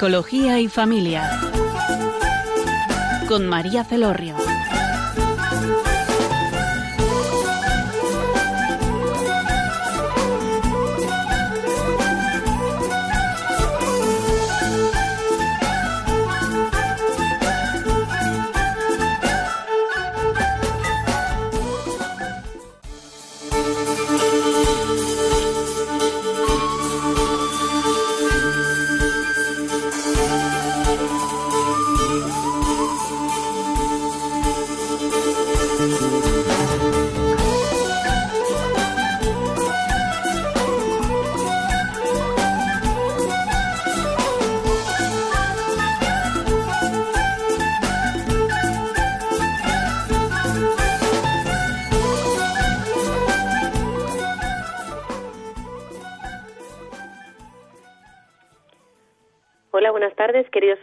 Psicología y familia. Con María Celorrio.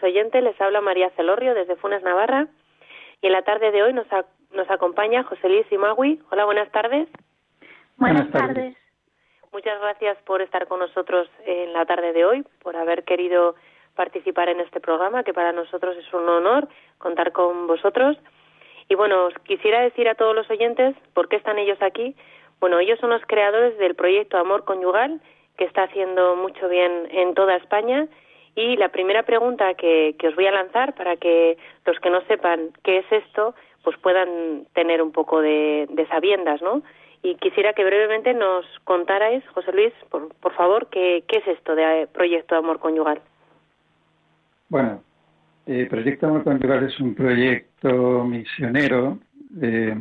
Oyentes. Les habla María Celorrio desde Funes, Navarra. Y en la tarde de hoy nos, nos acompaña José Luis Imagui. Hola, buenas tardes. Buenas tardes. Muchas gracias por estar con nosotros en la tarde de hoy, por haber querido participar en este programa, que para nosotros es un honor contar con vosotros. Y bueno, quisiera decir a todos los oyentes por qué están ellos aquí. Bueno, ellos son los creadores del proyecto Amor Conyugal, que está haciendo mucho bien en toda España y la primera pregunta que, os voy a lanzar para que los que no sepan qué es esto, pues puedan tener un poco de, sabiendas, ¿no? Y quisiera que brevemente nos contarais, José Luis, por, favor, qué, qué es esto de Proyecto Amor Conyugal. Bueno, eh, Proyecto Amor Conyugal es un proyecto misionero, eh,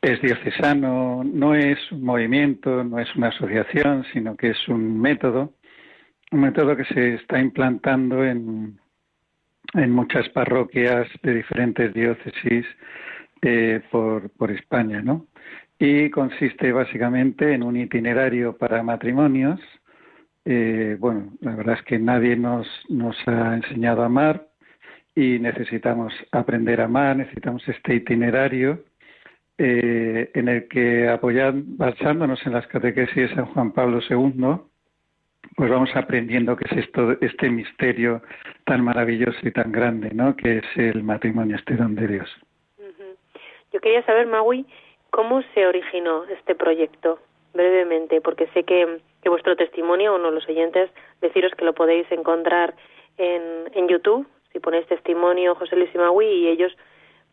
es diocesano, no es un movimiento, no es una asociación, sino que es un método un método que se está implantando en, en muchas parroquias de diferentes diócesis eh, por, por España, ¿no? Y consiste básicamente en un itinerario para matrimonios. Eh, bueno, la verdad es que nadie nos, nos ha enseñado a amar y necesitamos aprender a amar, necesitamos este itinerario eh, en el que apoyando, basándonos en las catequesis de San Juan Pablo II, pues vamos aprendiendo qué es esto, este misterio tan maravilloso y tan grande, ¿no? Que es el matrimonio, este don de Dios. Yo quería saber, Maui, cómo se originó este proyecto, brevemente, porque sé que, que vuestro testimonio, uno los oyentes, deciros que lo podéis encontrar en, en YouTube, si ponéis testimonio José Luis y Maui, y ellos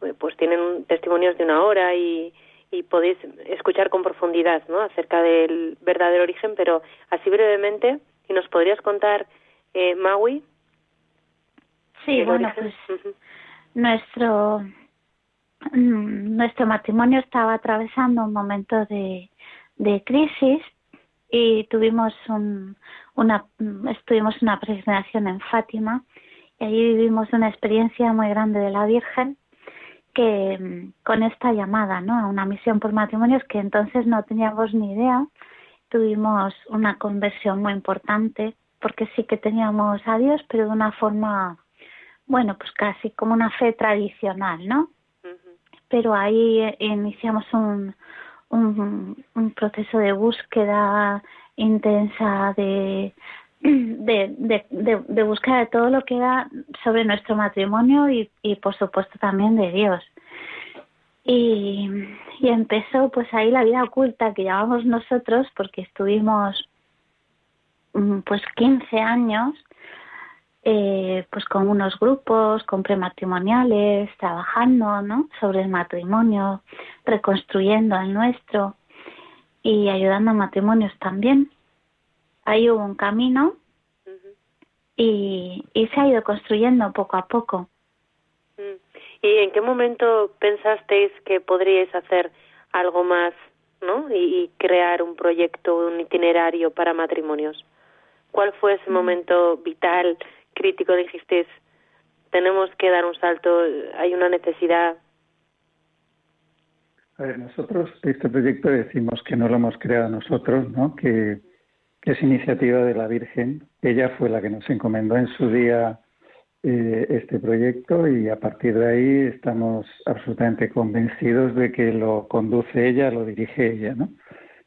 eh, pues tienen testimonios de una hora y, y podéis escuchar con profundidad ¿no? acerca del verdadero origen, pero así brevemente, ¿y nos podrías contar, eh, Maui? Sí, bueno, pues nuestro, mm, nuestro matrimonio estaba atravesando un momento de, de crisis y tuvimos un, una, estuvimos una peregrinación en Fátima y allí vivimos una experiencia muy grande de la Virgen que mm, con esta llamada ¿no? a una misión por matrimonios que entonces no teníamos ni idea. Tuvimos una conversión muy importante porque sí que teníamos a Dios, pero de una forma, bueno, pues casi como una fe tradicional, ¿no? Pero ahí eh, iniciamos un, un, un proceso de búsqueda intensa de, de, de, de, de de todo lo que era sobre nuestro matrimonio y, y por supuesto también de Dios. Y, y empezó pues ahí la vida oculta que llamamos nosotros porque estuvimos mm, pues 15 años eh, pues con unos grupos, con prematrimoniales, trabajando ¿no? sobre el matrimonio, reconstruyendo el nuestro y ayudando a matrimonios también ahí hubo un camino y, y se ha ido construyendo poco a poco. Mm. ¿Y en qué momento pensasteis que podríais hacer algo más, ¿no? Y, crear un proyecto, un itinerario para matrimonios. ¿Cuál fue ese mm. momento vital, crítico? Dijisteis, tenemos que dar un salto, hay una necesidad. A ver, nosotros este proyecto decimos que no lo hemos creado nosotros, ¿no? Que que es iniciativa de la Virgen. Ella fue la que nos encomendó en su día eh, este proyecto y a partir de ahí estamos absolutamente convencidos de que lo conduce ella, lo dirige ella, ¿no?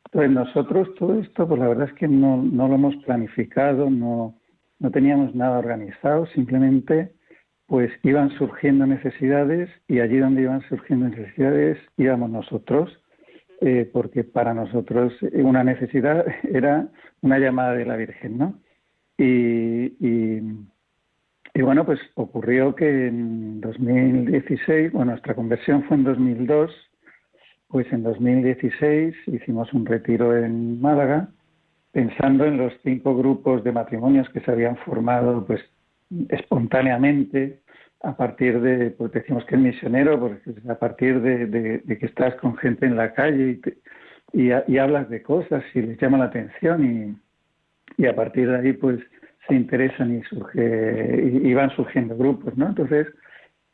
Entonces nosotros todo esto, pues la verdad es que no, no lo hemos planificado, no, no teníamos nada organizado, simplemente pues iban surgiendo necesidades y allí donde iban surgiendo necesidades íbamos nosotros, eh, porque para nosotros una necesidad era una llamada de la Virgen, ¿no? Y, y, bueno, pues ocurrió que en 2016, bueno, nuestra conversión fue en 2002, pues en 2016 hicimos un retiro en Málaga, pensando en los cinco grupos de matrimonios que se habían formado, pues espontáneamente a partir de, pues decimos que es misionero, porque a partir de, que estás con gente en la calle y, y, hablas de cosas y les llama la atención y, y, a partir de ahí pues se interesan y surge y, van surgiendo grupos, ¿no? Entonces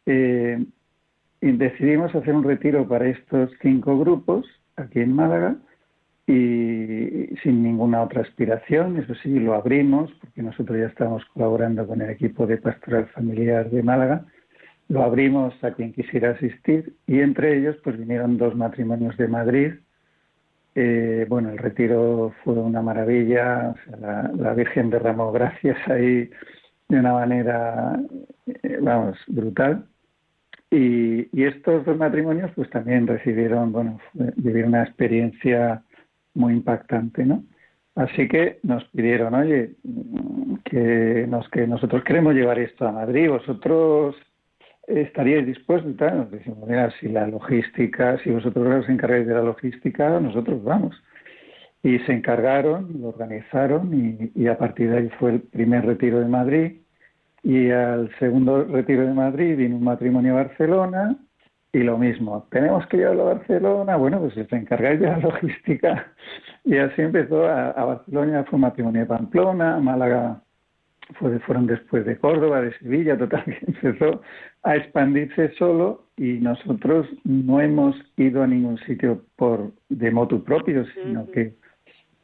eh, decidimos hacer un retiro para estos cinco grupos aquí en Málaga y sin ninguna otra aspiración, eso sí, lo abrimos porque nosotros ya estamos colaborando con el equipo de pastoral familiar de Málaga, lo abrimos a quien quisiera asistir y entre ellos pues vinieron dos matrimonios de Madrid. Eh, bueno, el retiro fue una maravilla, la, Virgen derramó gracias ahí de una manera, eh, vamos, brutal. Y, y, estos dos matrimonios pues también recibieron, bueno, vivieron una experiencia muy impactante, ¿no? Así que nos pidieron, oye, que, nos, que nosotros queremos llevar esto a Madrid, vosotros estaríais dispuestos, tal? nos decimos, mira, si la logística, si vosotros os encargáis de la logística, nosotros vamos. Y se encargaron, lo organizaron y, y a partir de ahí fue el primer retiro de Madrid. Y al segundo retiro de Madrid vino un matrimonio a Barcelona y lo mismo, tenemos que llevarlo a Barcelona, bueno, pues si se encargáis de la logística. Y así empezó a, Barcelona, fue matrimonio de Pamplona, Málaga fue, fueron después de Córdoba, de Sevilla, total, que empezó a expandirse solo. Y nosotros no hemos ido a ningún sitio por de motu propio, sino que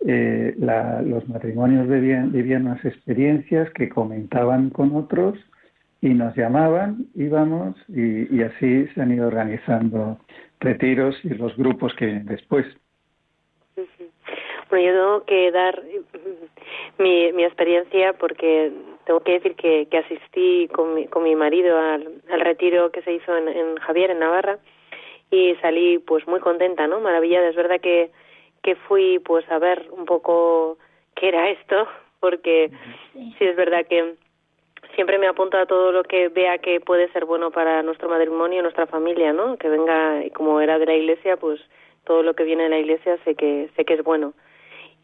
eh, los matrimonios vivían, vivían unas experiencias que comentaban con otros y nos llamaban, íbamos y, así se han ido organizando retiros y los grupos que vienen después. Bueno, yo tengo que dar mi, mi experiencia porque tengo que decir que, que asistí con mi, con mi marido al, al retiro que se hizo en, en Javier, en Navarra, y salí pues muy contenta, ¿no? Maravillada. Es verdad que, que fui pues a ver un poco qué era esto, porque sí es verdad que siempre me apunto a todo lo que vea que puede ser bueno para nuestro matrimonio, nuestra familia, ¿no? Que venga, como era de la iglesia, pues todo lo que viene de la iglesia sé que sé que es bueno.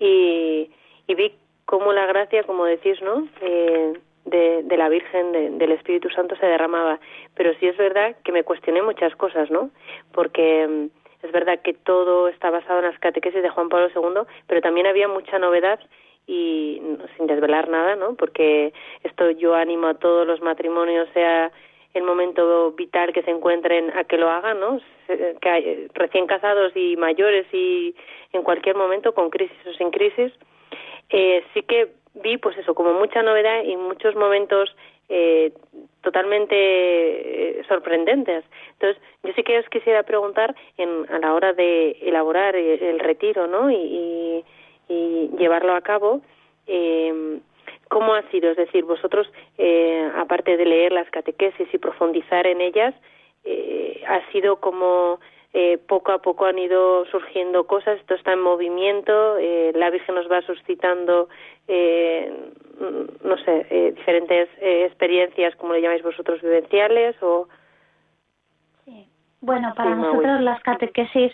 Y, y vi cómo la gracia, como decís, ¿no? Eh, de, de la Virgen, del Espíritu Santo se derramaba. Pero sí es verdad que me cuestioné muchas cosas, ¿no? Porque mm, es verdad que todo está basado en las catequesis de Juan Pablo II, pero también había mucha novedad y sin desvelar nada, ¿no? Porque esto yo animo a todos los matrimonios, sea el momento vital que se encuentren a que lo hagan, ¿no? Que recién casados y mayores y en cualquier momento, con crisis o sin crisis, eh, sí que vi, pues eso, como mucha novedad y muchos momentos eh, totalmente eh, sorprendentes. Entonces, yo sí que os quisiera preguntar en, a la hora de elaborar el, retiro, ¿no? y llevarlo a cabo. Eh, ¿Cómo ha sido? Es decir, vosotros, eh, aparte de leer las catequesis y profundizar en ellas, eh, ha sido como eh, poco a poco han ido surgiendo cosas, esto está en movimiento, eh, la Virgen nos va suscitando, eh, no sé, eh, diferentes eh, experiencias, como le llamáis vosotros, vivenciales o... Sí. Bueno, para nosotros las catequesis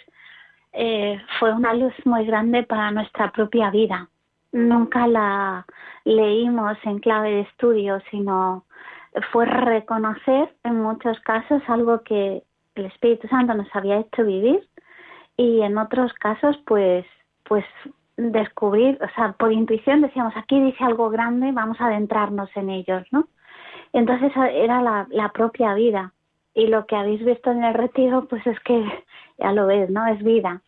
eh, fue una luz muy grande para nuestra propia vida. Nunca la leímos en clave de estudio, sino fue reconocer en muchos casos algo que el Espíritu Santo nos había hecho vivir y en otros casos pues pues descubrir, o sea, por intuición decíamos, aquí dice algo grande, vamos a adentrarnos en ellos, ¿no? Entonces era la, la propia vida. Y lo que habéis visto en el retiro, pues es que ya lo ves, ¿no? Es vida.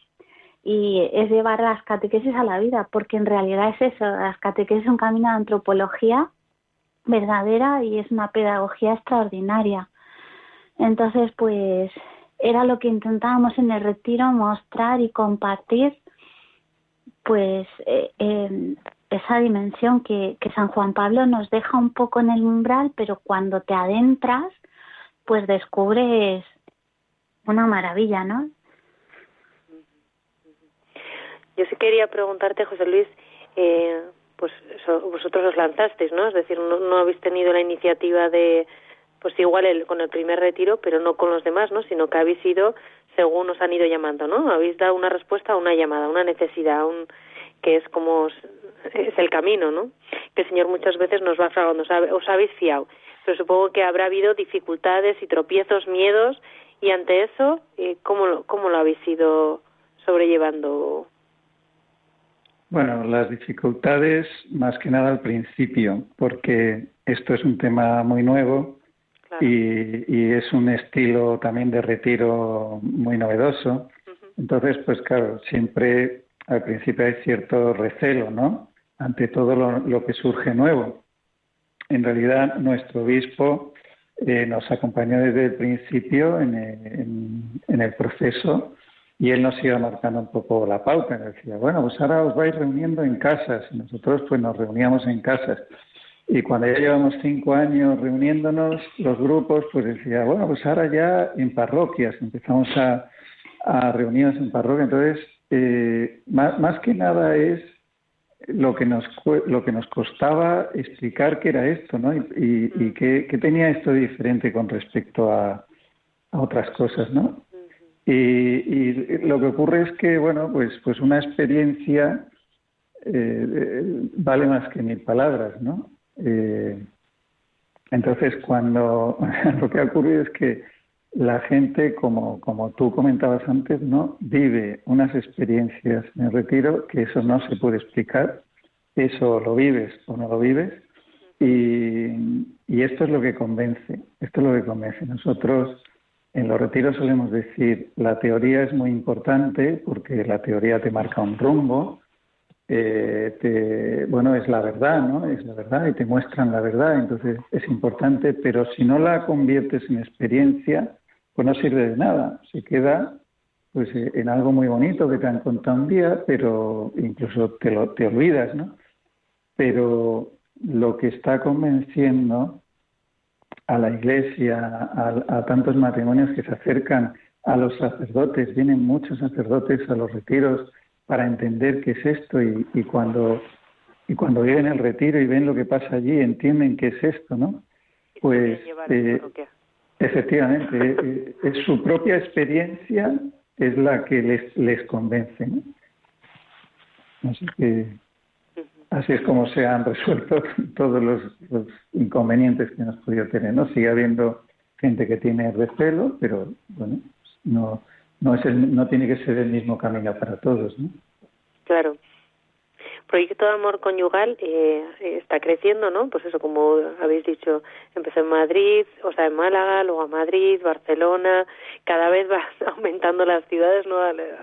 Y es llevar las catequesis a la vida, porque en realidad es eso, las catequesis es un camino de antropología verdadera y es una pedagogía extraordinaria. Entonces, pues era lo que intentábamos en el retiro mostrar y compartir pues eh, em, esa dimensión que, que San Juan Pablo nos deja un poco en el umbral, pero cuando te adentras, pues descubres una maravilla, ¿no? Yo sí quería preguntarte, José Luis, eh, pues vosotros os lanzasteis, ¿no? Es decir, no, habéis tenido la iniciativa de, pues igual el, con el primer retiro, pero no con los demás, ¿no? Sino que habéis ido según os han ido llamando, ¿no? Habéis dado una respuesta a una llamada, una necesidad, un, que es como es el camino, ¿no? Que el Señor muchas veces nos va fragando, os habéis fiado, pero supongo que habrá habido dificultades y tropiezos, miedos, y ante eso, eh, ¿cómo, lo, ¿cómo lo habéis ido sobrellevando? Bueno, las dificultades más que nada al principio, porque esto es un tema muy nuevo y, es un estilo también de retiro muy novedoso. Entonces, pues claro, siempre al principio hay cierto recelo, ¿no? Ante todo lo, que surge nuevo. En realidad, nuestro obispo eh, nos acompañó desde el principio en el, proceso y él nos iba marcando un poco la pauta. Decía, bueno, pues ahora os vais reuniendo en casas. Y nosotros pues nos reuníamos en casas. Y cuando ya llevamos cinco años reuniéndonos, los grupos, pues decía, bueno, pues ahora ya en parroquias, empezamos a, reunirnos en parroquias. Entonces, eh, más, que nada es lo que nos lo que nos costaba explicar qué era esto, ¿no? Y, y, qué, tenía esto diferente con respecto a, a otras cosas, ¿no? Y, y, lo que ocurre es que, bueno, pues, pues una experiencia eh, vale más que mil palabras, ¿no? Eh, entonces, cuando lo que ha ocurrido es que la gente, como, como tú comentabas antes, ¿no? vive unas experiencias en el retiro que eso no se puede explicar, eso lo vives o no lo vives, y, y esto es lo que convence, esto es lo que convence. Nosotros en los retiros solemos decir, la teoría es muy importante porque la teoría te marca un rumbo, eh, bueno, es la verdad, ¿no? Es la verdad y te muestran la verdad, entonces es importante, pero si no la conviertes en experiencia, pues no sirve de nada, se queda pues eh, en algo muy bonito que te han contado un día, pero incluso te, lo, te olvidas, ¿no? Pero lo que está convenciendo a la iglesia, a, tantos matrimonios que se acercan a los sacerdotes, vienen muchos sacerdotes a los retiros para entender qué es esto y, y cuando y cuando viven el retiro y ven lo que pasa allí entienden qué es esto, ¿no? Pues eh, eh, es su propia experiencia es la que les, les convence. Así que así es como se han resuelto todos los, inconvenientes que hemos podido tener. ¿no? Sigue habiendo gente que tiene recelo, pero bueno, no, no, es el, no tiene que ser el mismo camino para todos. ¿no? Claro proyecto de amor conyugal eh, está creciendo, ¿no? Pues eso, como habéis dicho, empezó en Madrid, o sea, en Málaga, luego a Madrid, Barcelona, cada vez va aumentando las ciudades, ¿no?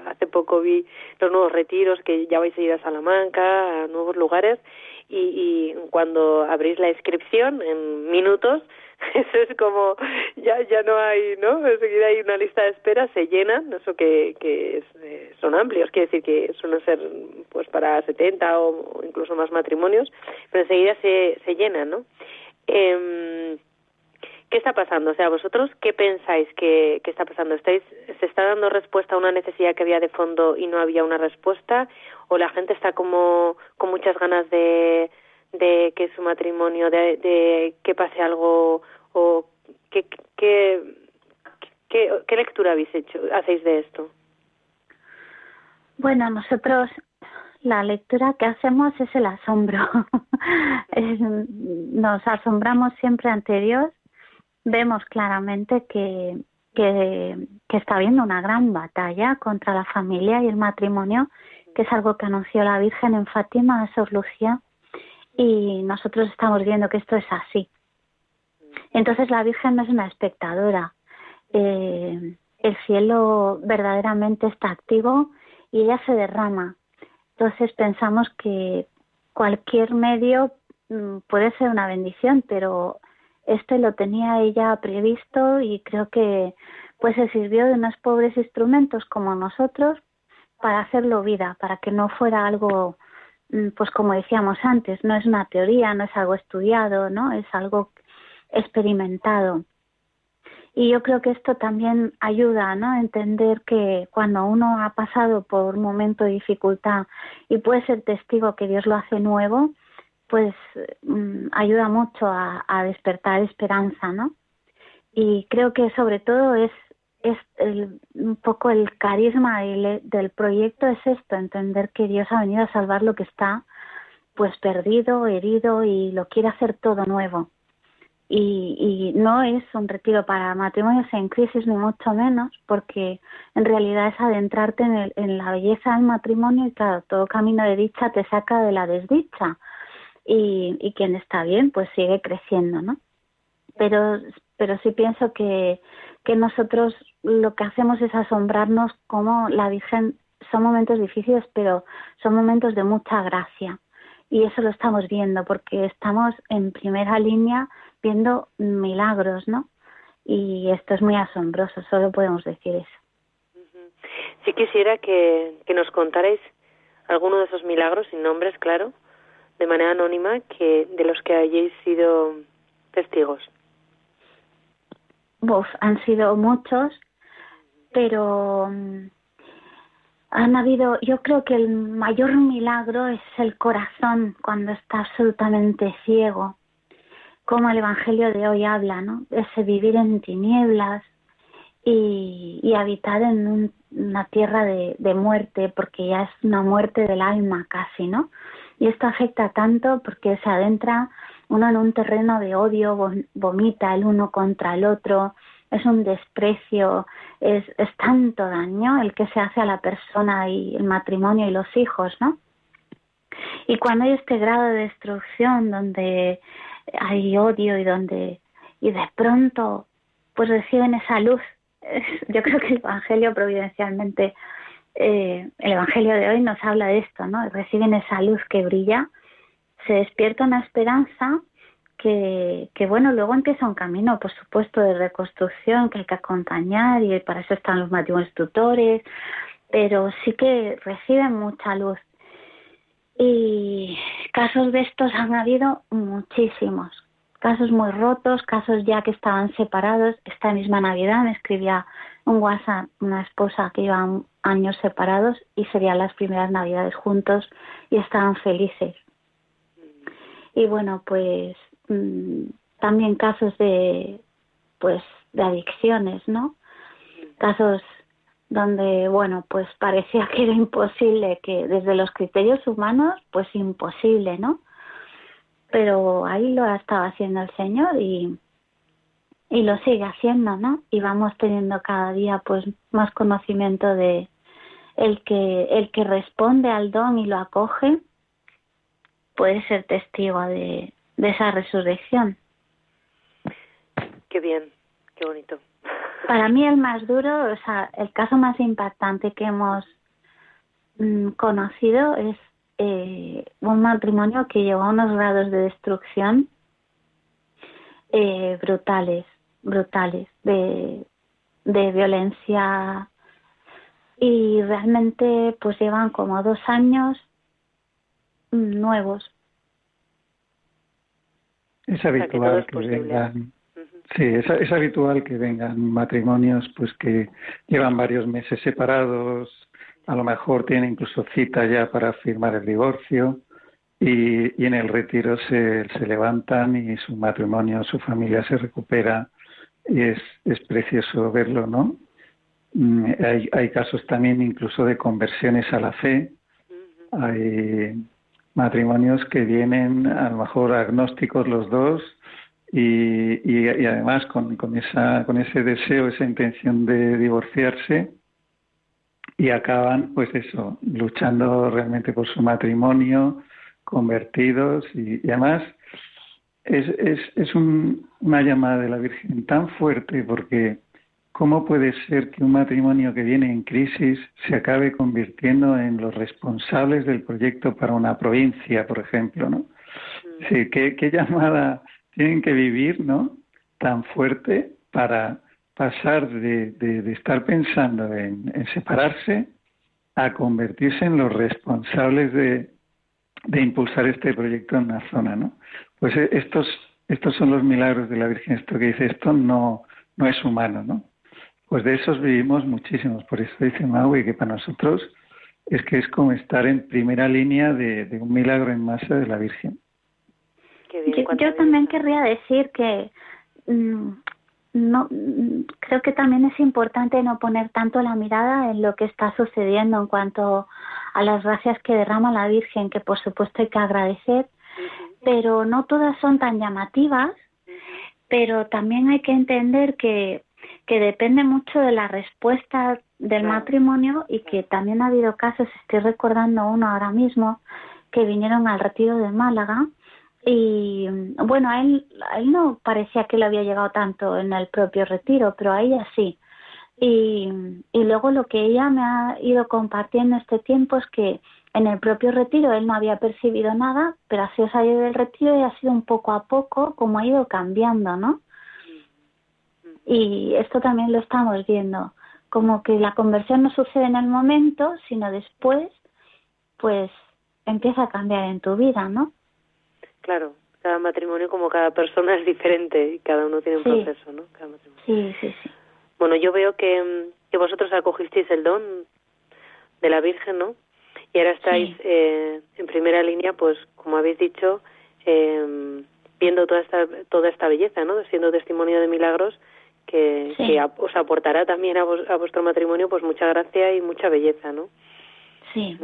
Hace poco vi los nuevos retiros que ya vais a ir a Salamanca, a nuevos lugares, y, y cuando abrís la inscripción en minutos, eso es como ya ya no hay no enseguida hay una lista de espera se llenan eso que que eh, son amplios quiere decir que suelen ser pues para 70 o, incluso más matrimonios pero enseguida se se llenan no eh, ¿Qué está pasando? O sea, vosotros, ¿qué pensáis que, que está pasando? ¿Estáis, ¿Se está dando respuesta a una necesidad que había de fondo y no había una respuesta? ¿O la gente está como con muchas ganas de, de que su matrimonio, de, que pase algo o qué, qué, qué, lectura habéis hecho, hacéis de esto? Bueno, nosotros la lectura que hacemos es el asombro. nos asombramos siempre ante Dios. Vemos claramente que, que, que, está habiendo una gran batalla contra la familia y el matrimonio, que es algo que anunció la Virgen en Fátima a Sor Lucía, y nosotros estamos viendo que esto es así. Entonces la Virgen no es una espectadora. Eh, el cielo verdaderamente está activo y ella se derrama. Entonces pensamos que cualquier medio mm, puede ser una bendición, pero este lo tenía ella previsto y creo que pues se sirvió de unos pobres instrumentos como nosotros para hacerlo vida, para que no fuera algo, pues como decíamos antes, no es una teoría, no es algo estudiado, ¿no? Es algo experimentado. Y yo creo que esto también ayuda ¿no? a entender que cuando uno ha pasado por un momento de dificultad y puede ser testigo que Dios lo hace nuevo, pues mm, ayuda mucho a, despertar esperanza, ¿no? Y creo que sobre todo es, es un poco el carisma del, del proyecto es esto, entender que Dios ha venido a salvar lo que está pues perdido, herido y lo quiere hacer todo nuevo. Y, no es un retiro para matrimonios en crisis ni mucho menos porque en realidad es adentrarte en, en la belleza del matrimonio y claro todo camino de dicha te saca de la desdicha y, y quien está bien pues sigue creciendo no pero pero sí pienso que que nosotros lo que hacemos es asombrarnos como la Virgen son momentos difíciles pero son momentos de mucha gracia y eso lo estamos viendo porque estamos en primera línea viendo milagros, ¿no? Y esto es muy asombroso, solo podemos decir eso. Sí quisiera que, que nos contarais alguno de esos milagros, sin nombres, claro, de manera anónima, que de los que hayáis sido testigos. Uf, han sido muchos, pero mm, han habido, yo creo que el mayor milagro es el corazón cuando está absolutamente ciego como el Evangelio de hoy habla, ¿no? Ese vivir en tinieblas y, habitar en una tierra de, muerte, porque ya es una muerte del alma casi, ¿no? Y esto afecta tanto porque se adentra uno en un terreno de odio, vomita el uno contra el otro, es un desprecio, es, es tanto daño el que se hace a la persona y el matrimonio y los hijos, ¿no? Y cuando hay este grado de destrucción donde hay odio y donde y de pronto pues reciben esa luz. Yo creo que el Evangelio providencialmente, eh, el Evangelio de hoy nos habla de esto, ¿no? Reciben esa luz que brilla, se despierta una esperanza que, bueno, luego empieza un camino, por supuesto, de reconstrucción que hay que acompañar y para eso están los matrimonios tutores, pero sí que reciben mucha luz y casos de estos han habido muchísimos. Casos muy rotos, casos ya que estaban separados. Esta misma Navidad me escribía un WhatsApp una esposa que iban años separados y serían las primeras Navidades juntos y estaban felices. Y bueno, pues mm, también casos de pues de adicciones, ¿no? Casos donde, bueno, pues parecía que era imposible, que desde los criterios humanos, pues imposible, ¿no? Pero ahí lo ha estado haciendo el Señor y, y lo sigue haciendo, ¿no? Y vamos teniendo cada día, pues, más conocimiento de el que, el que responde al don y lo acoge, puede ser testigo de, de esa resurrección. Qué bien, qué bonito. Para mí el más duro, o sea, el caso más impactante que hemos mm, conocido es eh, un matrimonio que llegó a unos grados de destrucción eh, brutales, brutales, de, de violencia y realmente pues llevan como dos años mm, nuevos. Es habitual que, vengan Sí, es, habitual que vengan matrimonios pues que llevan varios meses separados, a lo mejor tienen incluso cita ya para firmar el divorcio y, en el retiro se, se, levantan y su matrimonio, su familia se recupera y es, es precioso verlo, ¿no? Mm, hay, hay casos también incluso de conversiones a la fe. Hay matrimonios que vienen a lo mejor agnósticos los dos y, y, además con, con, esa, con ese deseo, esa intención de divorciarse y acaban, pues eso, luchando realmente por su matrimonio, convertidos y, además es, es, es una llamada de la Virgen tan fuerte porque ¿cómo puede ser que un matrimonio que viene en crisis se acabe convirtiendo en los responsables del proyecto para una provincia, por ejemplo? ¿no? Sí, qué, qué llamada tienen que vivir, ¿no? Tan fuerte para pasar de, de, estar pensando en, separarse a convertirse en los responsables de, de impulsar este proyecto en la zona, ¿no? Pues eh, estos estos son los milagros de la Virgen, esto que dice, esto no, no es humano, ¿no? Pues de esos vivimos muchísimos, por eso dice Maui que para nosotros es que es como estar en primera línea de, un milagro en masa de la Virgen. yo, también querría decir que mm, no creo que también es importante no poner tanto la mirada en lo que está sucediendo en cuanto a las gracias que derrama la Virgen, que por supuesto hay que agradecer, pero no todas son tan llamativas, pero también hay que entender que, que depende mucho de la respuesta del matrimonio y que también ha habido casos, estoy recordando uno ahora mismo, que vinieron al retiro de Málaga y bueno, a él, a él no parecía que le había llegado tanto en el propio retiro, pero a ella sí. Y, y luego lo que ella me ha ido compartiendo este tiempo es que en el propio retiro él no había percibido nada, pero ha sido salir del retiro y ha sido un poco a poco como ha ido cambiando, ¿no? Y esto también lo estamos viendo, como que la conversión no sucede en el momento, sino después, pues empieza a cambiar en tu vida, ¿no? Claro, cada matrimonio como cada persona es diferente y cada uno tiene un proceso, ¿no? Sí, sí, sí. Bueno, yo veo que, que vosotros acogisteis el don de la Virgen, ¿no? y ahora estáis eh, en primera línea, pues como habéis dicho, eh, viendo toda esta toda esta belleza, ¿no? Siendo testimonio de milagros que, os aportará también a, a, vuestro matrimonio, pues mucha gracia y mucha belleza, ¿no? Sí.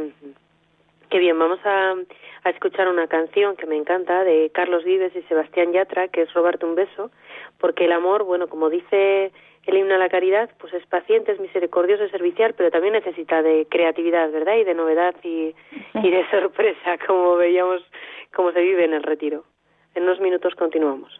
Qué bien, vamos a, a escuchar una canción que me encanta de Carlos Vives y Sebastián Yatra, que es Robarte un beso, porque el amor, bueno, como dice el himno a la caridad pues es paciente, es misericordioso, es servicial, pero también necesita de creatividad, ¿verdad? Y de novedad y, y de sorpresa, como veíamos cómo se vive en el retiro. En unos minutos continuamos.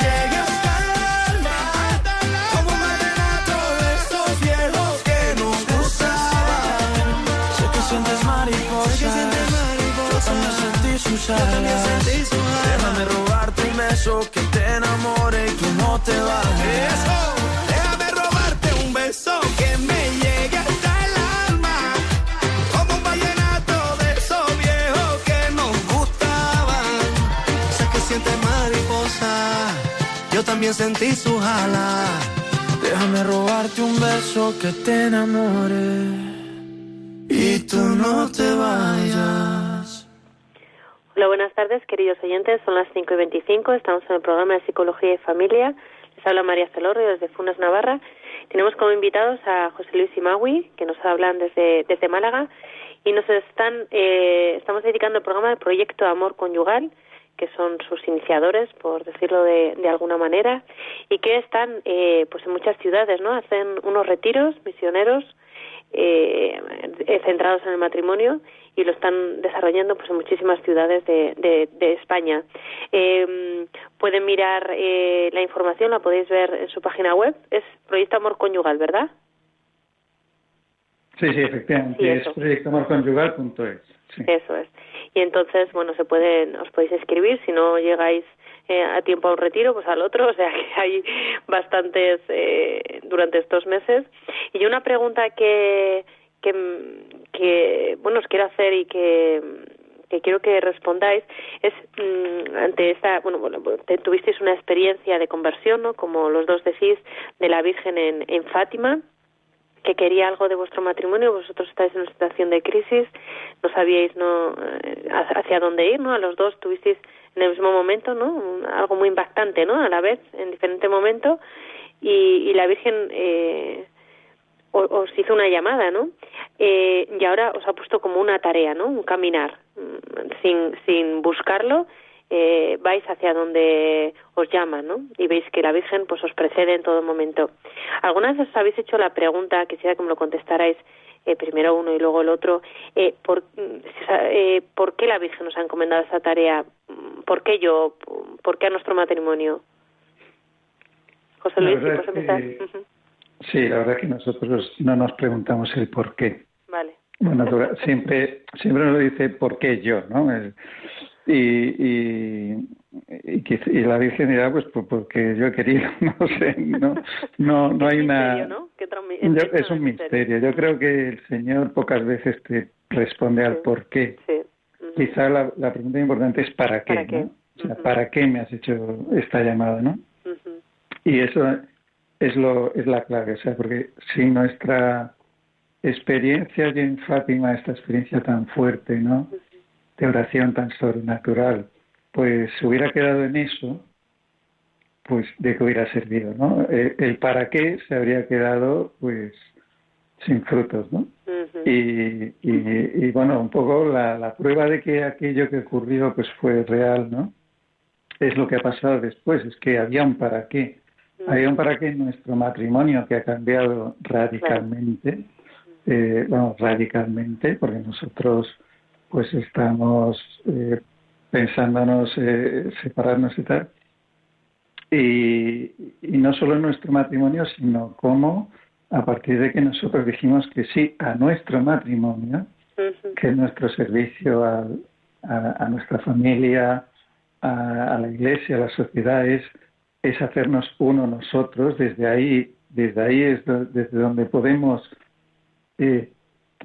Déjame robarte un beso que te enamore y que no te bajes. Déjame robarte un beso que me llegue hasta el alma. Como un vallenato de esos viejos que nos gustaban. Sé que sientes mariposa, yo también sentí su jala. Déjame robarte un beso que te enamore y tú no te vayas. Hola, buenas tardes, queridos oyentes. Son las 5 y 25. Estamos en el programa de Psicología y Familia. Les habla María Celorrio desde Funas, Navarra. Tenemos como invitados a José Luis Imagui, que nos hablan desde, desde Málaga. Y nos están, eh, estamos dedicando el programa al proyecto Amor Conyugal, que son sus iniciadores, por decirlo de, de alguna manera, y que están eh, pues en muchas ciudades, ¿no? Hacen unos retiros misioneros eh, centrados en el matrimonio y lo están desarrollando pues en muchísimas ciudades de, de, España. Eh, pueden mirar eh, la información, la podéis ver en su página web. Es Proyecto Amor Conyugal, ¿verdad? Sí, sí, efectivamente. es proyectoamorconyugal.es. Sí. Eso es. Y entonces, bueno, se pueden, os podéis escribir si no llegáis eh, a tiempo a un retiro, pues al otro, o sea que hay bastantes eh, durante estos meses. Y una pregunta que, que, que, bueno, os quiero hacer y que, que quiero que respondáis es mm, ante esta, bueno, bueno, tuvisteis una experiencia de conversión, ¿no? Como los dos decís, de la Virgen en, en Fátima que quería algo de vuestro matrimonio, vosotros estáis en una situación de crisis, no sabíais no eh, hacia dónde ir, ¿no? A los dos tuvisteis en el mismo momento, ¿no? Algo muy impactante, ¿no? A la vez, en diferente momento, y, y la Virgen eh, os hizo una llamada, ¿no? Eh, y ahora os ha puesto como una tarea, ¿no? Un caminar, mm, sin, sin buscarlo, eh, vais hacia donde os llaman, ¿no? Y veis que la Virgen pues os precede en todo momento. ¿Algunas vez os habéis hecho la pregunta, quisiera que me lo contestarais, eh, primero uno y luego el otro, eh, por, eh, ¿por qué la Virgen nos ha encomendado esa tarea? ¿Por qué yo? ¿Por qué a nuestro matrimonio? José Luis, ¿puedes empezar? Sí, la verdad que nosotros no nos preguntamos el por qué. Vale. Bueno, siempre, siempre nos dice por qué yo, ¿no? Y, y, y, la Virgen dirá, pues porque yo he querido, no sé, no, no, no hay una... ¿no? es un misterio. Yo creo que el Señor pocas veces te responde al por qué. Sí. Quizá la, la, pregunta importante es ¿para qué? ¿Para qué? ¿no? O sea, ¿para qué me has hecho esta llamada? ¿no? Y eso es, lo, es la clave, o sea, porque si nuestra experiencia en Fátima, esta experiencia tan fuerte, ¿no? De oración tan sobrenatural, pues se hubiera quedado en eso, pues de qué hubiera servido, ¿no? El, para qué se habría quedado, pues, sin frutos, ¿no? y, y, bueno, un poco la, la, prueba de que aquello que ocurrió, pues, fue real, ¿no? Es lo que ha pasado después, es que había un para qué. Había un para qué en nuestro matrimonio que ha cambiado radicalmente, eh, bueno, radicalmente, porque nosotros, pues, estamos eh, pensándonos eh, separarnos y tal, y, no solo en nuestro matrimonio, sino como a partir de que nosotros dijimos que sí a nuestro matrimonio, que es nuestro servicio a, a, nuestra familia, a, la iglesia, a la sociedad, es, es hacernos uno nosotros. Desde ahí, desde ahí es desde donde podemos eh,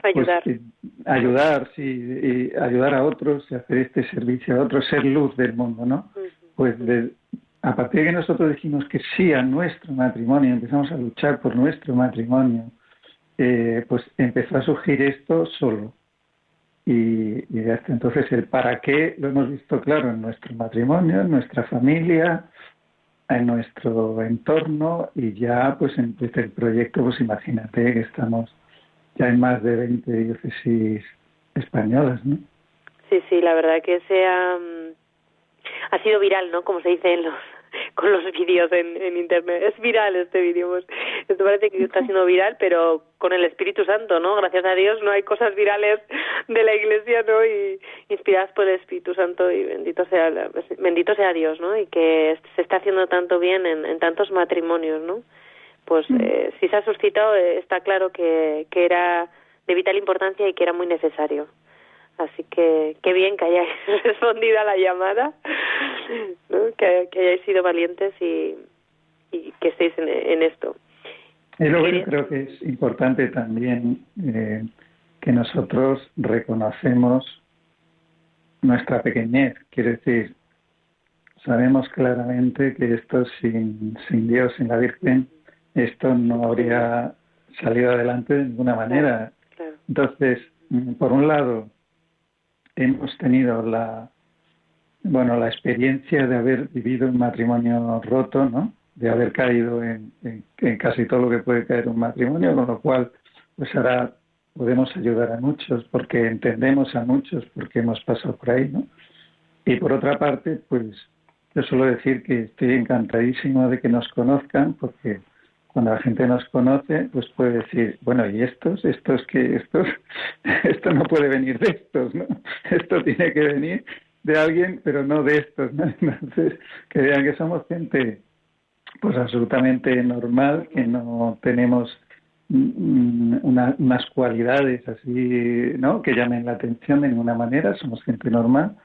pues, ayudar, eh, ayudar, sí, y ayudar a otros y hacer este servicio a otros, ser luz del mundo, ¿no? Pues de, a partir de que nosotros dijimos que sí a nuestro matrimonio, empezamos a luchar por nuestro matrimonio, eh, pues empezó a surgir esto solo. Y, y hasta entonces el para qué lo hemos visto claro en nuestro matrimonio, en nuestra familia, en nuestro entorno y ya pues empieza el proyecto, pues imagínate que estamos ya en más de 20 diócesis españolas, ¿no? Sí, sí, la verdad que se ha, ha sido viral, ¿no? Como se dice en los con los vídeos en, en internet. Es viral este vídeo, pues. Esto parece que está siendo viral, pero con el Espíritu Santo, ¿no? Gracias a Dios no hay cosas virales de la Iglesia, ¿no? Y inspiradas por el Espíritu Santo y bendito sea, bendito sea Dios, ¿no? Y que se está haciendo tanto bien en, en tantos matrimonios, ¿no? Pues mm. eh, si se ha suscitado, eh, está claro que, que era de vital importancia y que era muy necesario. Así que qué bien que hayáis respondido a la llamada, que, hayáis sido valientes y, y que estéis en, esto. Y luego yo creo que es importante también eh, que nosotros reconocemos nuestra pequeñez. Quiere decir, sabemos claramente que esto sin, sin Dios, sin la Virgen, esto no habría salido adelante de ninguna manera. Entonces, mm, por un lado, hemos tenido la, bueno, la experiencia de haber vivido un matrimonio roto, ¿no? De haber caído en, en, casi todo lo que puede caer un matrimonio, con lo cual, pues ahora podemos ayudar a muchos porque entendemos a muchos porque hemos pasado por ahí, ¿no? Y por otra parte, pues yo suelo decir que estoy encantadísimo de que nos conozcan porque cuando la gente nos conoce, pues puede decir, bueno, ¿y estos? ¿Estos que estos? Esto no puede venir de estos, ¿no? Esto tiene que venir de alguien, pero no de estos, ¿no? Entonces, que vean que somos gente pues absolutamente normal, que no tenemos mm, unas cualidades así, ¿no? Que llamen la atención de ninguna manera, somos gente normal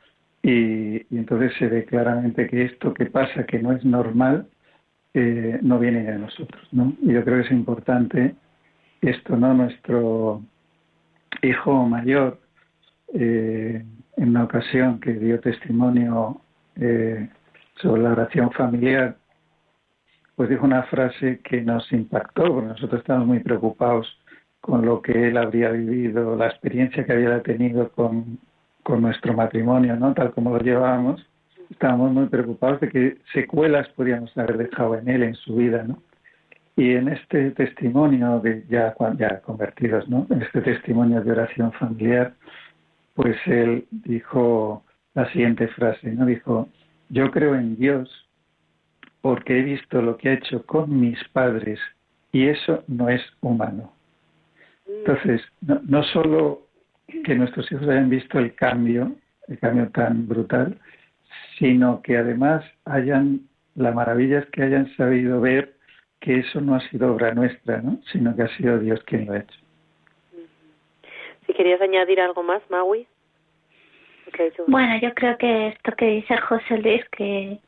y, y entonces se ve claramente que esto que pasa, que no es normal, eh, no viene de nosotros, ¿no? Y yo creo que es importante esto, ¿no? Nuestro hijo mayor, eh, en una ocasión que dio testimonio eh, sobre la oración familiar, pues dijo una frase que nos impactó, porque nosotros estábamos muy preocupados con lo que él habría vivido, la experiencia que había tenido con, con nuestro matrimonio, ¿no? Tal como lo llevábamos estábamos muy preocupados de qué secuelas podíamos haber dejado en él en su vida, ¿no? Y en este testimonio de ya, ya convertidos, ¿no? En este testimonio de oración familiar, pues él dijo la siguiente frase, ¿no? Dijo, yo creo en Dios porque he visto lo que ha hecho con mis padres y eso no es humano. Entonces, no, no solo que nuestros hijos hayan visto el cambio, el cambio tan brutal, sino que además hayan, la maravilla es que hayan sabido ver que eso no ha sido obra nuestra, ¿no? sino que ha sido Dios quien lo ha hecho. Si querías añadir algo más, Maui. Bueno, yo creo que esto que dice José Luis, que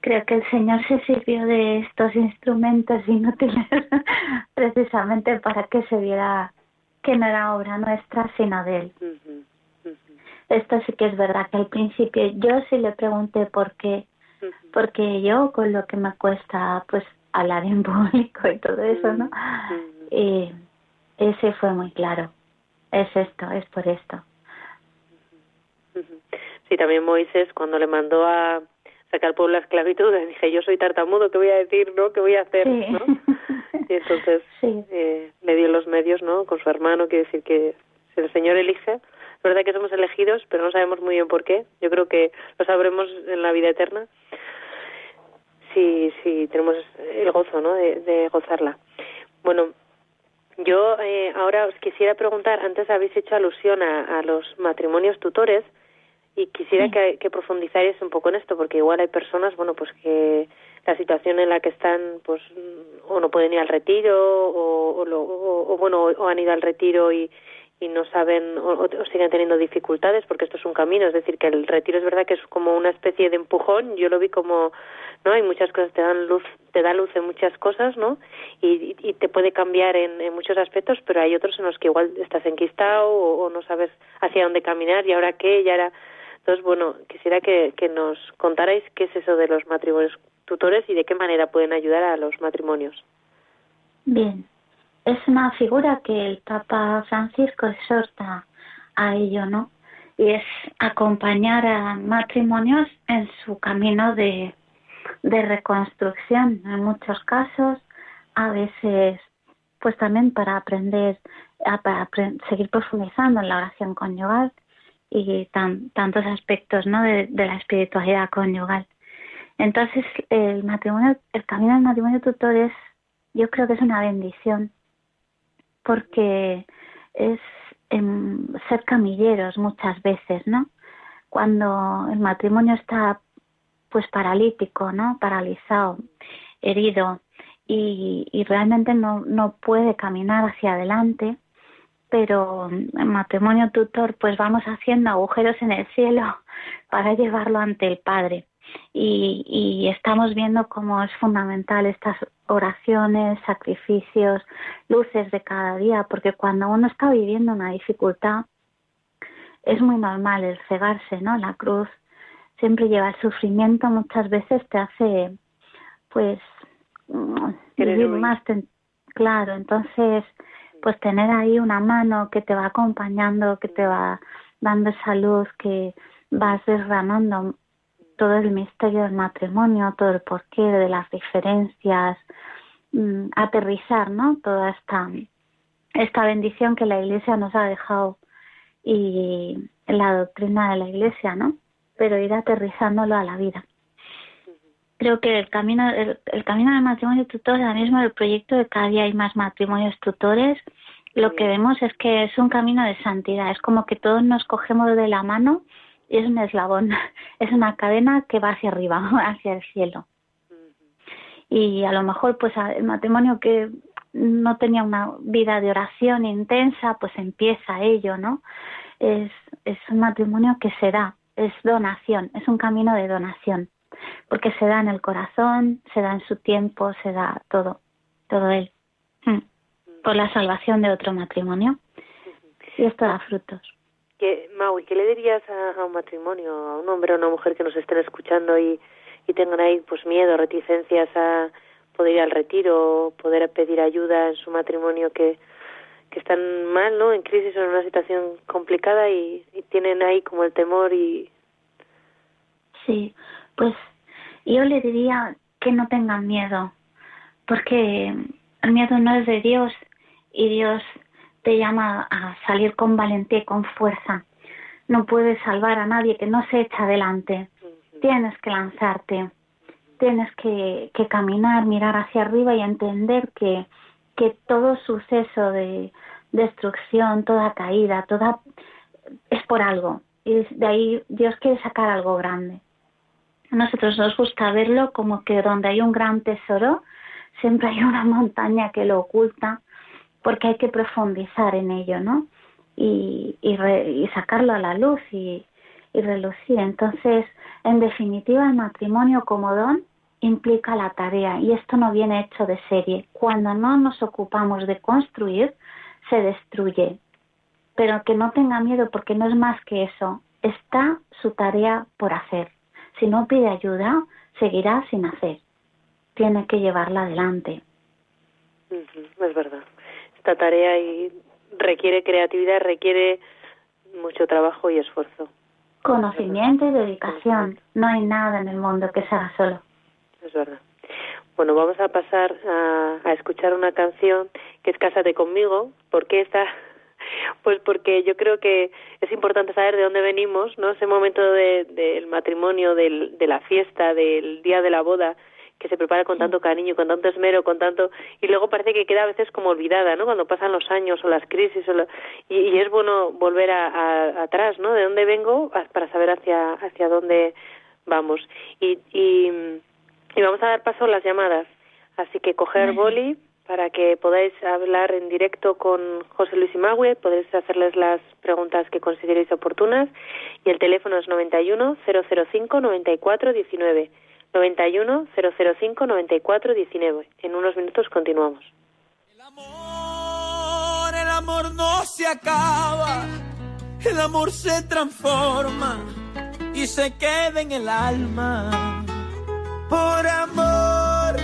creo que el Señor se sirvió de estos instrumentos inútiles precisamente para que se viera que no era obra nuestra, sino de Él esto sí que es verdad que al principio yo sí le pregunté por qué, porque yo con lo que me cuesta pues hablar en público y todo eso, ¿no? Y ese fue muy claro, es esto, es por esto. Sí, también Moisés cuando le mandó a sacar por la esclavitud, le dije, yo soy tartamudo, ¿qué voy a decir, no? ¿Qué voy a hacer, no? Y entonces eh, le dio los medios, ¿no? Con su hermano, quiere decir que si el Señor elige, es verdad que somos elegidos, pero no sabemos muy bien por qué. Yo creo que lo sabremos en la vida eterna si, si tenemos el gozo ¿no? de, gozarla. Bueno, yo eh, ahora os quisiera preguntar, antes habéis hecho alusión a, los matrimonios tutores y quisiera que, que profundizarais un poco en esto, porque igual hay personas, bueno, pues que la situación en la que están, pues, o no pueden ir al retiro, o, o, o bueno, o han ido al retiro y, y no saben o, siguen teniendo dificultades porque esto es un camino. Es decir que el retiro es verdad que es como una especie de empujón. Yo lo vi como no hay muchas cosas te dan luz te da luz en muchas cosas no y, y te puede cambiar en, muchos aspectos pero hay otros en los que igual estás enquistado o, o, no sabes hacia dónde caminar y ahora qué y ahora entonces bueno quisiera que, que nos contarais qué es eso de los matrimonios tutores y de qué manera pueden ayudar a los matrimonios. Bien es una figura que el Papa Francisco exhorta a ello, ¿no? Y es acompañar a matrimonios en su camino de, de reconstrucción, en muchos casos, a veces, pues también para aprender, para seguir profundizando en la oración conyugal y tantos aspectos, ¿no? De, de la espiritualidad conyugal. Entonces, el matrimonio, el camino del matrimonio tutor es, yo creo que es una bendición porque es ser camilleros muchas veces, ¿no? Cuando el matrimonio está pues paralítico, ¿no? Paralizado, herido y, y realmente no, no puede caminar hacia adelante, pero en matrimonio tutor pues vamos haciendo agujeros en el cielo para llevarlo ante el Padre y, y estamos viendo cómo es fundamental estas oraciones, sacrificios, luces de cada día, porque cuando uno está viviendo una dificultad, es muy normal el cegarse, ¿no? La cruz siempre lleva el sufrimiento, muchas veces te hace, pues, mm, vivir más, claro, entonces, pues tener ahí una mano que te va acompañando, que te va dando esa luz, que vas desgranando todo el misterio del matrimonio, todo el porqué de las diferencias, mm, aterrizar, ¿no? Toda esta, esta bendición que la Iglesia nos ha dejado y la doctrina de la Iglesia, ¿no? Pero ir aterrizándolo a la vida. Creo que el camino, el, camino del matrimonio tutor, ahora mismo el proyecto de cada día hay más matrimonios tutores, lo que vemos es que es un camino de santidad, es como que todos nos cogemos de la mano es un eslabón, es una cadena que va hacia arriba, hacia el cielo. Y a lo mejor pues el matrimonio que no tenía una vida de oración intensa, pues empieza ello, ¿no? Es, es un matrimonio que se da, es donación, es un camino de donación, porque se da en el corazón, se da en su tiempo, se da todo, todo él, mm. por la salvación de otro matrimonio. Y esto da frutos. ¿Qué, Maui, ¿qué le dirías a, un matrimonio, a un hombre o una mujer que nos estén escuchando y, y tengan ahí pues miedo, reticencias a poder ir al retiro, poder pedir ayuda en su matrimonio que, que están mal, ¿no? En crisis o en una situación complicada y, tienen ahí como el temor y... Sí, pues yo le diría que no tengan miedo, porque el miedo no es de Dios y Dios te llama a salir con valentía y con fuerza. No puedes salvar a nadie que no se echa adelante. Tienes que lanzarte, tienes que, que caminar, mirar hacia arriba y entender que, que todo suceso de destrucción, toda caída, toda es por algo. Y de ahí Dios quiere sacar algo grande. A nosotros nos gusta verlo como que donde hay un gran tesoro, siempre hay una montaña que lo oculta, porque hay que profundizar en ello, ¿no? Y, y, sacarlo a la luz y, y relucir. Entonces, en definitiva, el matrimonio como don implica la tarea y esto no viene hecho de serie. Cuando no nos ocupamos de construir, se destruye. Pero que no tenga miedo porque no es más que eso. Está su tarea por hacer. Si no pide ayuda, seguirá sin hacer. Tiene que llevarla adelante. Es verdad. Esta tarea y requiere creatividad, requiere mucho trabajo y esfuerzo. Conocimiento y dedicación. No hay nada en el mundo que se haga solo es verdad. Bueno, vamos a pasar a, escuchar una canción que es Cásate conmigo. ¿Por qué está? Pues porque yo creo que es importante saber de dónde venimos, ¿no? Ese momento del matrimonio, del, de la fiesta, del día de la boda, que se prepara con tanto cariño, con tanto esmero, con tanto y luego parece que queda a veces como olvidada, ¿no? Cuando pasan los años o las crisis o y, es bueno volver a, atrás, ¿no? De dónde vengo para saber hacia hacia dónde vamos y, y y vamos a dar paso a las llamadas. Así que coger boli para que podáis hablar en directo con José Luis Imagüe, podéis hacerles las preguntas que consideréis oportunas y el teléfono es 91 005 94 19. 91 005 94 19. En unos minutos continuamos. El amor, el amor no se acaba, el amor se transforma y se queda en el alma por amor,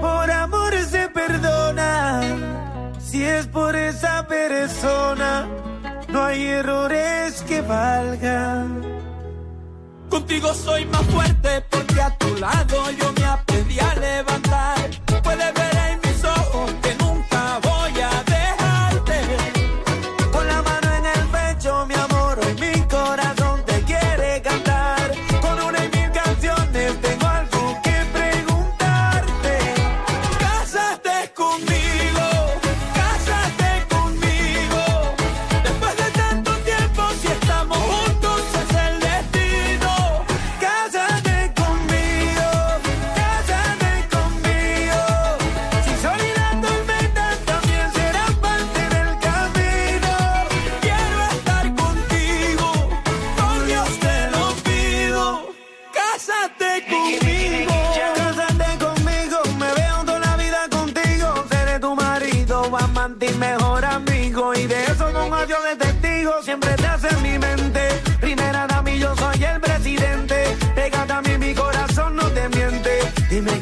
por amor se perdona. Si es por esa persona, no hay errores que valgan. Contigo soy más fuerte porque a tu lado yo me aprendí a levantar.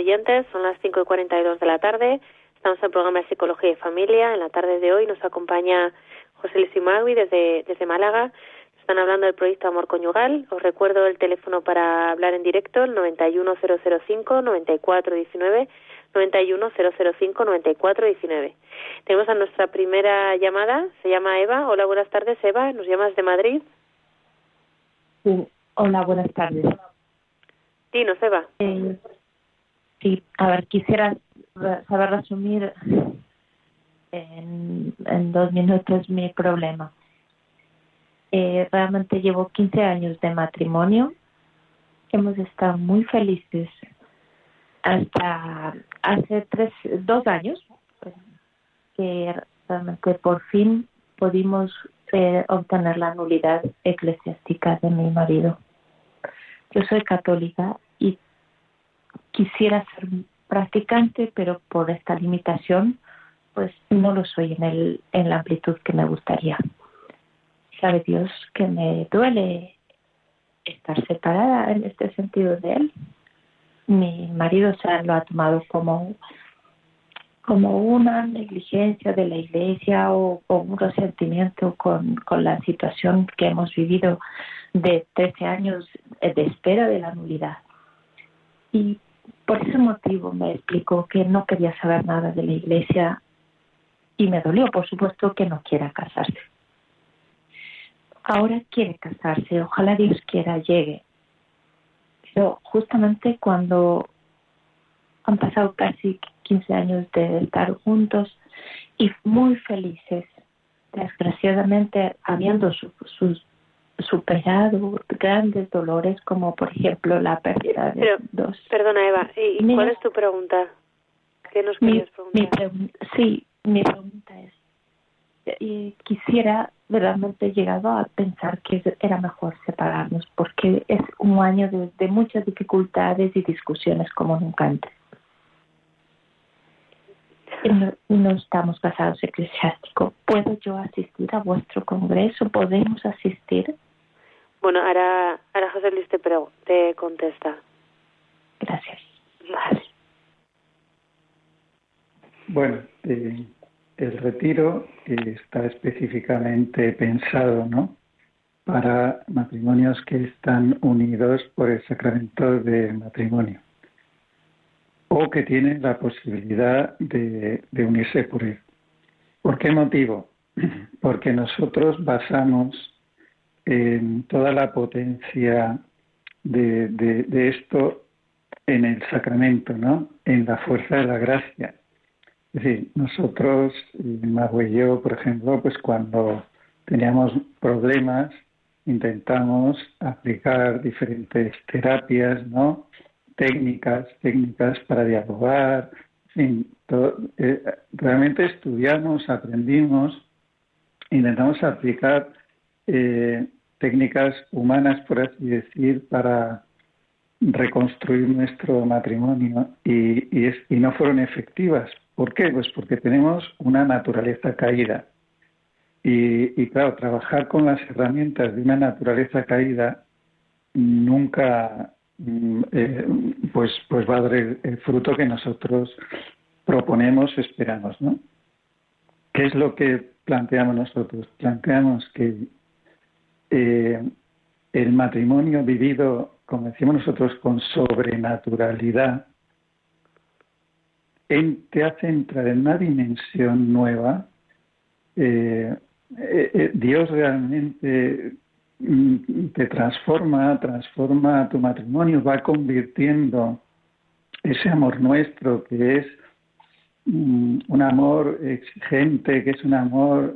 Oyentes. Son las 5 y 42 de la tarde. Estamos en el programa de Psicología y Familia. En la tarde de hoy nos acompaña José Luis Imagui desde, desde Málaga. Están hablando del proyecto Amor Conyugal. Os recuerdo el teléfono para hablar en directo, el 91005-9419, 91005-9419. Tenemos a nuestra primera llamada, se llama Eva. Hola, buenas tardes, Eva. ¿Nos llamas de Madrid? Sí. Hola, buenas tardes. Dinos, Eva. Eh, Sí, a ver, quisiera saber resumir en, dos minutos mi problema. Eh, realmente llevo 15 años de matrimonio. Hemos estado muy felices hasta hace tres, dos años que realmente por fin pudimos eh, obtener la nulidad eclesiástica de mi marido. Yo soy católica quisiera ser practicante, pero por esta limitación, pues no lo soy en, el, en la amplitud que me gustaría. Sabe Dios que me duele estar separada en este sentido de él. Mi marido se lo ha tomado como, como una negligencia de la iglesia o, o un resentimiento con, con la situación que hemos vivido de 13 años de espera de la nulidad. Y por ese motivo me explicó que no quería saber nada de la iglesia y me dolió, por supuesto, que no quiera casarse. Ahora quiere casarse, ojalá Dios quiera llegue. Pero justamente cuando han pasado casi 15 años de estar juntos y muy felices, desgraciadamente habiendo sus superado grandes dolores como por ejemplo la pérdida de dos. Perdona Eva, ¿y cuál es tu pregunta? ¿Qué nos quieres preguntar? sí, mi pregunta es, eh, quisiera realmente llegado a pensar que era mejor separarnos porque es un año de, de muchas dificultades y discusiones como nunca antes. No, no, estamos casados eclesiástico. ¿Puedo yo asistir a vuestro congreso? ¿Podemos asistir? Bueno, ahora, ahora José Luis te, te contesta. Gracias. Vale. Bueno, eh, el retiro está específicamente pensado, ¿no? Para matrimonios que están unidos por el sacramento del matrimonio o que tienen la posibilidad de, de unirse por él. ¿Por qué motivo? Porque nosotros basamos en toda la potencia de, de, esto en el sacramento, ¿no? En la fuerza de la gracia. Es decir, nosotros, Mago y yo, por ejemplo, pues cuando teníamos problemas, intentamos aplicar diferentes terapias, ¿no? Técnicas, técnicas para dialogar, eh, realmente estudiamos, aprendimos, intentamos aplicar eh, técnicas humanas, por así decir, para reconstruir nuestro matrimonio y, y, y no fueron efectivas. ¿Por qué? Pues porque tenemos una naturaleza caída. Y, y, claro, trabajar con las herramientas de una naturaleza caída nunca mm, eh, pues, pues va a dar el, fruto que nosotros proponemos, esperamos, ¿no? ¿Qué es lo que planteamos nosotros? Planteamos que eh, el matrimonio vivido, como decimos nosotros, con sobrenaturalidad, te hace entrar en una dimensión nueva. Eh, eh, Dios realmente mm, te transforma, transforma tu matrimonio, va convirtiendo ese amor nuestro que es mm, un amor exigente, que es un amor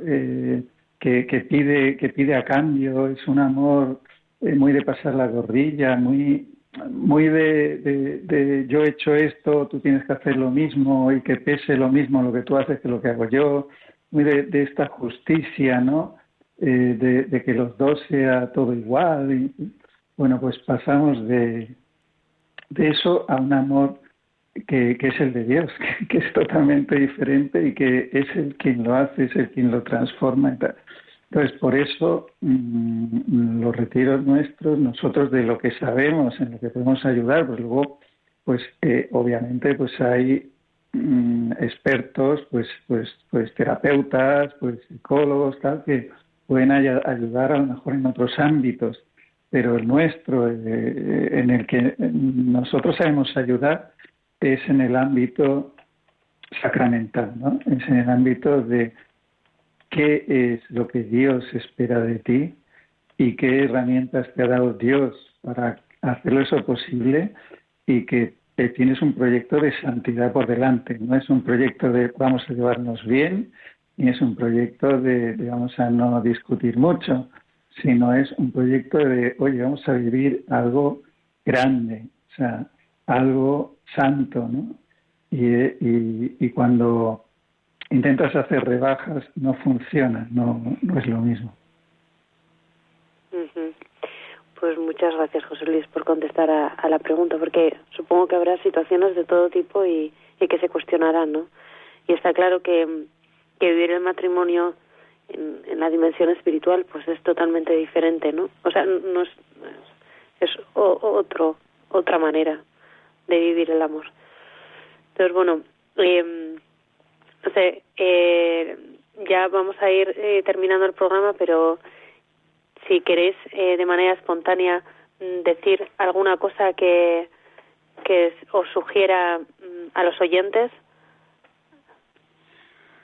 que, pide, que pide a cambio, es un amor eh, muy de pasar la gorrilla, muy, muy de, yo he hecho esto, tú tienes que hacer lo mismo y que pese lo mismo lo que tú haces que lo que hago yo, muy de, esta justicia, ¿no? Eh, de, que los dos sea todo igual. Bueno, pues pasamos de, de eso a un amor que, que, es el de Dios, que, que, es totalmente diferente y que es el quien lo hace, es el quien lo transforma. Entonces, por eso mmm, los retiros nuestros, nosotros de lo que sabemos, en lo que podemos ayudar, pues luego, pues eh, obviamente, pues hay mmm, expertos, pues, pues, pues terapeutas, pues psicólogos, tal, que pueden ay ayudar a lo mejor en otros ámbitos, pero el nuestro, eh, en el que nosotros sabemos ayudar, es en el ámbito sacramental, ¿no? Es en el ámbito de qué es lo que Dios espera de ti y qué herramientas te ha dado Dios para hacerlo eso posible y que tienes un proyecto de santidad por delante. No es un proyecto de vamos a llevarnos bien, ni es un proyecto de, de vamos a no discutir mucho, sino es un proyecto de, oye, vamos a vivir algo grande, o sea, algo santo, ¿no? Y, y, cuando intentas hacer rebajas, no funciona, no, no es lo mismo. Pues muchas gracias, José Luis, por contestar a, la pregunta, porque supongo que habrá situaciones de todo tipo y, y que se cuestionarán, ¿no? Y está claro que, que vivir el matrimonio en, en, la dimensión espiritual, pues es totalmente diferente, ¿no? O sea, no es, es otro, otra manera de vivir el amor. Entonces, bueno, eh, no sé, eh, ya vamos a ir eh, terminando el programa, pero si queréis eh, de manera espontánea mm, decir alguna cosa que, que os sugiera mm, a los oyentes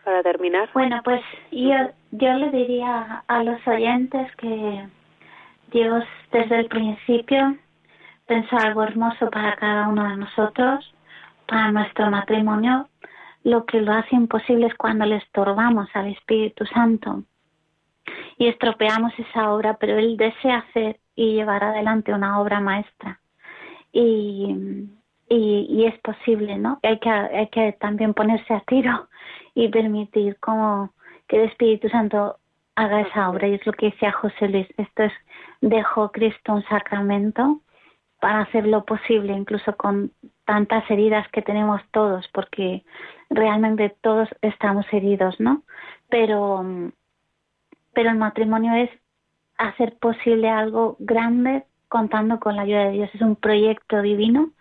para terminar. Bueno, pues yo, yo le diría a los oyentes que Dios desde el principio pensó algo hermoso para cada uno de nosotros, para nuestro matrimonio, lo que lo hace imposible es cuando le estorbamos al Espíritu Santo y estropeamos esa obra, pero Él desea hacer y llevar adelante una obra maestra. Y, y, es posible, ¿no? Hay que, hay que también ponerse a tiro y permitir como que el Espíritu Santo haga esa obra. Y es lo que decía José Luis. Esto es, dejó Cristo un sacramento para hacer lo posible, incluso con tantas heridas que tenemos todos, porque realmente todos estamos heridos, ¿no? Pero, pero el matrimonio es hacer posible algo grande contando con la ayuda de Dios. Es un proyecto divino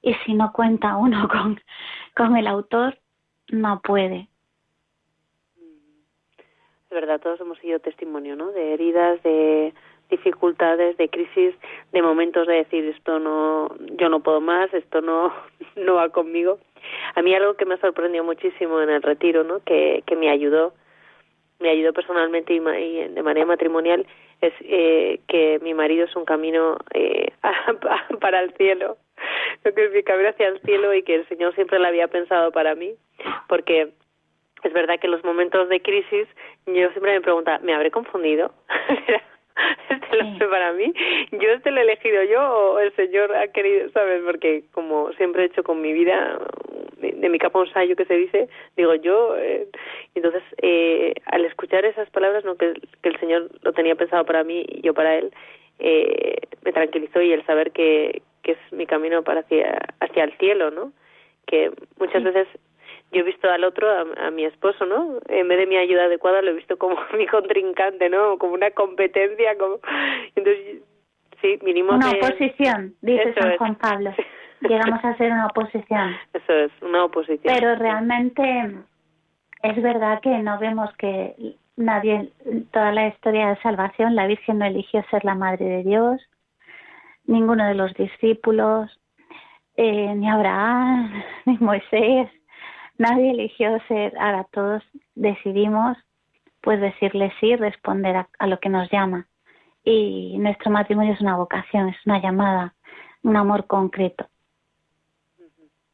y si no cuenta uno con, con el autor, no puede. Es verdad, todos hemos sido testimonio, ¿no? De heridas, de dificultades, de crisis, de momentos de decir esto no, yo no puedo más, esto no, no va conmigo. A mí algo que me sorprendió muchísimo en el retiro, ¿no? Que, que me ayudó, me ayudó personalmente y, de manera matrimonial, es eh, que mi marido es un camino eh, para el cielo, lo que mi camino hacia el cielo y que el Señor siempre lo había pensado para mí, porque es verdad que en los momentos de crisis yo siempre me preguntaba, ¿me habré confundido? este lo hace para mí, yo este lo he elegido yo o el Señor ha querido, ¿sabes? Porque como siempre he hecho con mi vida, de, mi capa un sayo que se dice, digo yo, eh, entonces eh, al escuchar esas palabras, no que, que el Señor lo tenía pensado para mí y yo para Él, eh, me tranquilizó y el saber que, que es mi camino para hacia, hacia el cielo, ¿no? Que muchas veces yo he visto al otro, a, mi esposo, ¿no? En vez de mi ayuda adecuada, lo he visto como mi contrincante, ¿no? Como una competencia, como... Entonces, sí, vinimos Una oposición, dice San Juan Pablo. Llegamos a ser una oposición. Eso es, una oposición. Pero realmente es verdad que no vemos que nadie, toda la historia de salvación, la Virgen no eligió ser la Madre de Dios, ninguno de los discípulos, eh, ni Abraham, ni Moisés, nadie eligió ser, ahora todos decidimos pues decirle sí, responder a, lo que nos llama. Y nuestro matrimonio es una vocación, es una llamada, un amor concreto.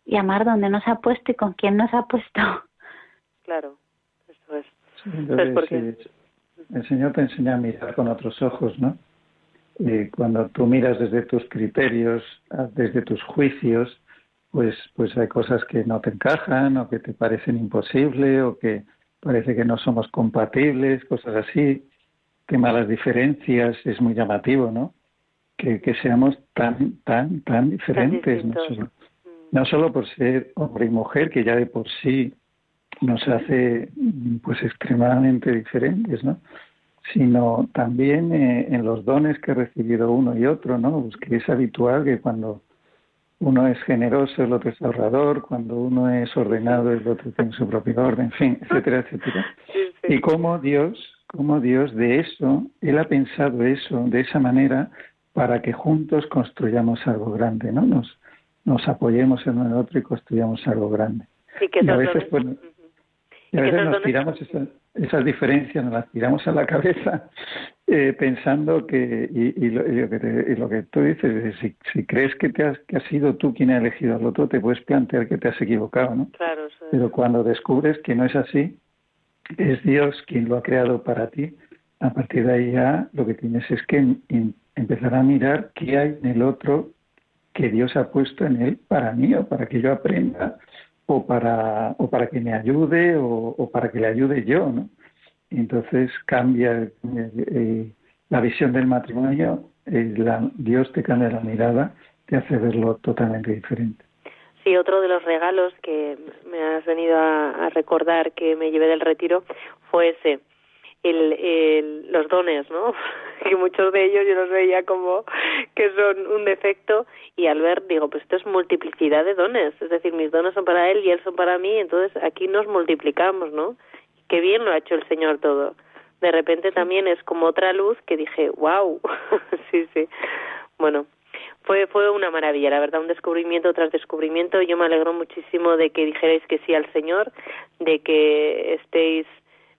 Y amar donde nos ha puesto y con quién nos ha puesto. Claro, eso es. el Señor te enseña a mirar con otros ojos, ¿no? Y cuando tú miras desde tus criterios, desde tus juicios, pues, pues hay cosas que no te encajan o que te parecen imposibles o que parece que no somos compatibles, cosas así, que malas diferencias, es muy llamativo, ¿no? Que, que seamos tan, tan, tan diferentes, no solo, mm. no solo por ser hombre y mujer, que ya de por sí nos hace pues extremadamente diferentes, ¿no? sino también eh, en los dones que ha recibido uno y otro, ¿no? Pues que es habitual que cuando uno es generoso, el otro es ahorrador, cuando uno es ordenado, el otro tiene su propio orden, en fin, etcétera, etcétera. Y cómo Dios, cómo Dios de eso, Él ha pensado eso de esa manera para que juntos construyamos algo grande, ¿no? Nos, nos apoyemos en uno en otro y construyamos algo grande. y, a veces, pues, y a veces nos tiramos esas diferencias, nos las tiramos a la cabeza eh, pensando que, y, lo, que lo, que tú dices, si, si crees que, te has, que has sido tú quien ha elegido al otro, te puedes plantear que te has equivocado, ¿no? Claro, Pero cuando descubres que no es así, es Dios quien lo ha creado para ti, a partir de ahí ya lo que tienes es que empezar a mirar qué hay en el otro que Dios ha puesto en él para mí o para que yo aprenda o para, o para que me ayude o, para que le ayude yo, ¿no? Entonces cambia la visión del matrimonio, la, Dios te cambia la mirada, te hace verlo totalmente diferente. Sí, otro de los regalos que me has venido a, recordar que me llevé del retiro fue ese, el, los dones, ¿no? y muchos de ellos yo los veía como que son un defecto y al ver digo, pues esto es multiplicidad de dones, es decir, mis dones son para él y él son para mí, entonces aquí nos multiplicamos, ¿no? Qué bien lo ha hecho el Señor todo. De repente también es como otra luz que dije, wow, sí, sí. Bueno, fue fue una maravilla, la verdad, un descubrimiento tras descubrimiento. Yo me alegro muchísimo de que dijerais que sí al Señor, de que estéis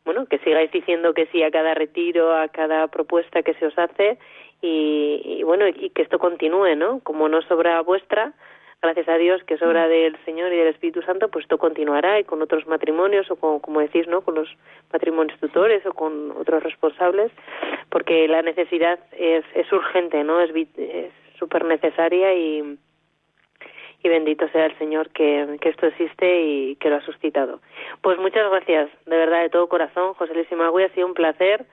bueno, que sigáis diciendo que sí a cada retiro, a cada propuesta que se os hace y, bueno, y que esto continúe, ¿no? Como no sobra vuestra, gracias a Dios que sobra mm. del Señor y del Espíritu Santo, pues esto continuará y con otros matrimonios o con, como decís, ¿no? Con los matrimonios tutores o con otros responsables, porque la necesidad es, es urgente, ¿no? Es súper necesaria y, y bendito sea el Señor que, que, esto existe y que lo ha suscitado. Pues muchas gracias, de verdad, de todo corazón, José Luis Imagui, ha sido un placer.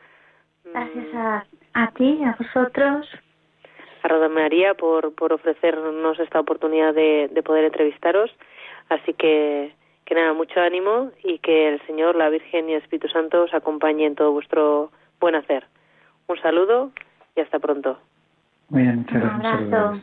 Gracias a, a ti, a vosotros. A Roda María por, por ofrecernos esta oportunidad de, de poder entrevistaros. Así que, que nada, mucho ánimo y que el Señor, la Virgen y el Espíritu Santo os acompañen en todo vuestro buen hacer. Un saludo y hasta pronto. Muy bien, muchas gracias. Un abrazo.